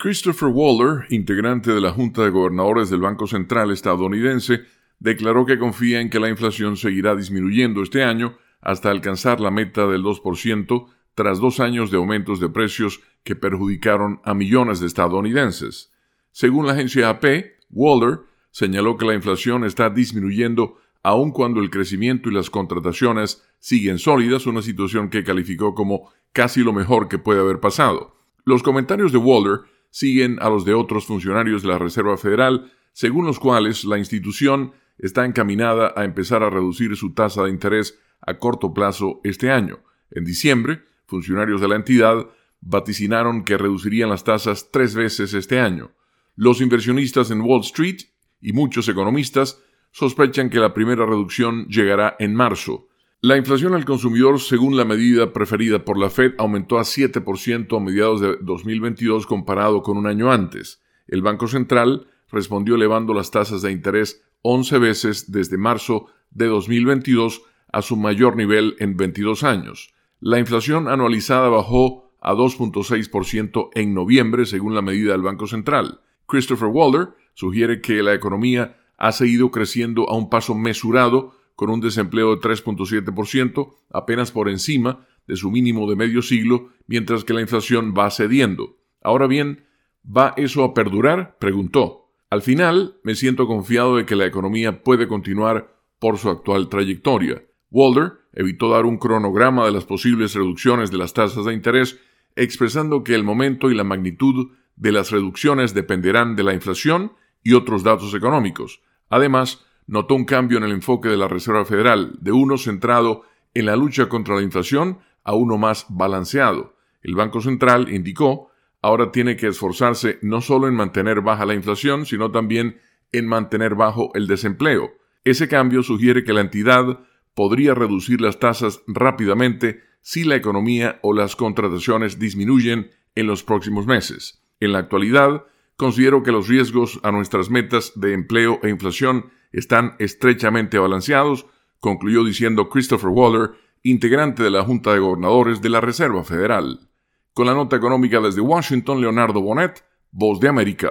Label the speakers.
Speaker 1: Christopher Waller, integrante de la Junta de Gobernadores del Banco Central estadounidense, declaró que confía en que la inflación seguirá disminuyendo este año hasta alcanzar la meta del 2% tras dos años de aumentos de precios que perjudicaron a millones de estadounidenses. Según la agencia AP, Waller señaló que la inflación está disminuyendo aun cuando el crecimiento y las contrataciones siguen sólidas, una situación que calificó como casi lo mejor que puede haber pasado. Los comentarios de Waller siguen a los de otros funcionarios de la Reserva Federal, según los cuales la institución está encaminada a empezar a reducir su tasa de interés a corto plazo este año. En diciembre, funcionarios de la entidad vaticinaron que reducirían las tasas tres veces este año. Los inversionistas en Wall Street y muchos economistas sospechan que la primera reducción llegará en marzo. La inflación al consumidor, según la medida preferida por la Fed, aumentó a 7% a mediados de 2022 comparado con un año antes. El Banco Central respondió elevando las tasas de interés 11 veces desde marzo de 2022 a su mayor nivel en 22 años. La inflación anualizada bajó a 2.6% en noviembre, según la medida del Banco Central. Christopher Waller sugiere que la economía ha seguido creciendo a un paso mesurado, con un desempleo de 3.7%, apenas por encima de su mínimo de medio siglo, mientras que la inflación va cediendo. Ahora bien, ¿va eso a perdurar? preguntó. Al final, me siento confiado de que la economía puede continuar por su actual trayectoria. Walder evitó dar un cronograma de las posibles reducciones de las tasas de interés, expresando que el momento y la magnitud de las reducciones dependerán de la inflación y otros datos económicos. Además, notó un cambio en el enfoque de la Reserva Federal, de uno centrado en la lucha contra la inflación a uno más balanceado. El Banco Central, indicó, ahora tiene que esforzarse no solo en mantener baja la inflación, sino también en mantener bajo el desempleo. Ese cambio sugiere que la entidad podría reducir las tasas rápidamente si la economía o las contrataciones disminuyen en los próximos meses. En la actualidad, considero que los riesgos a nuestras metas de empleo e inflación están estrechamente balanceados, concluyó diciendo Christopher Waller, integrante de la Junta de Gobernadores de la Reserva Federal. Con la nota económica desde Washington, Leonardo Bonet, Voz de América.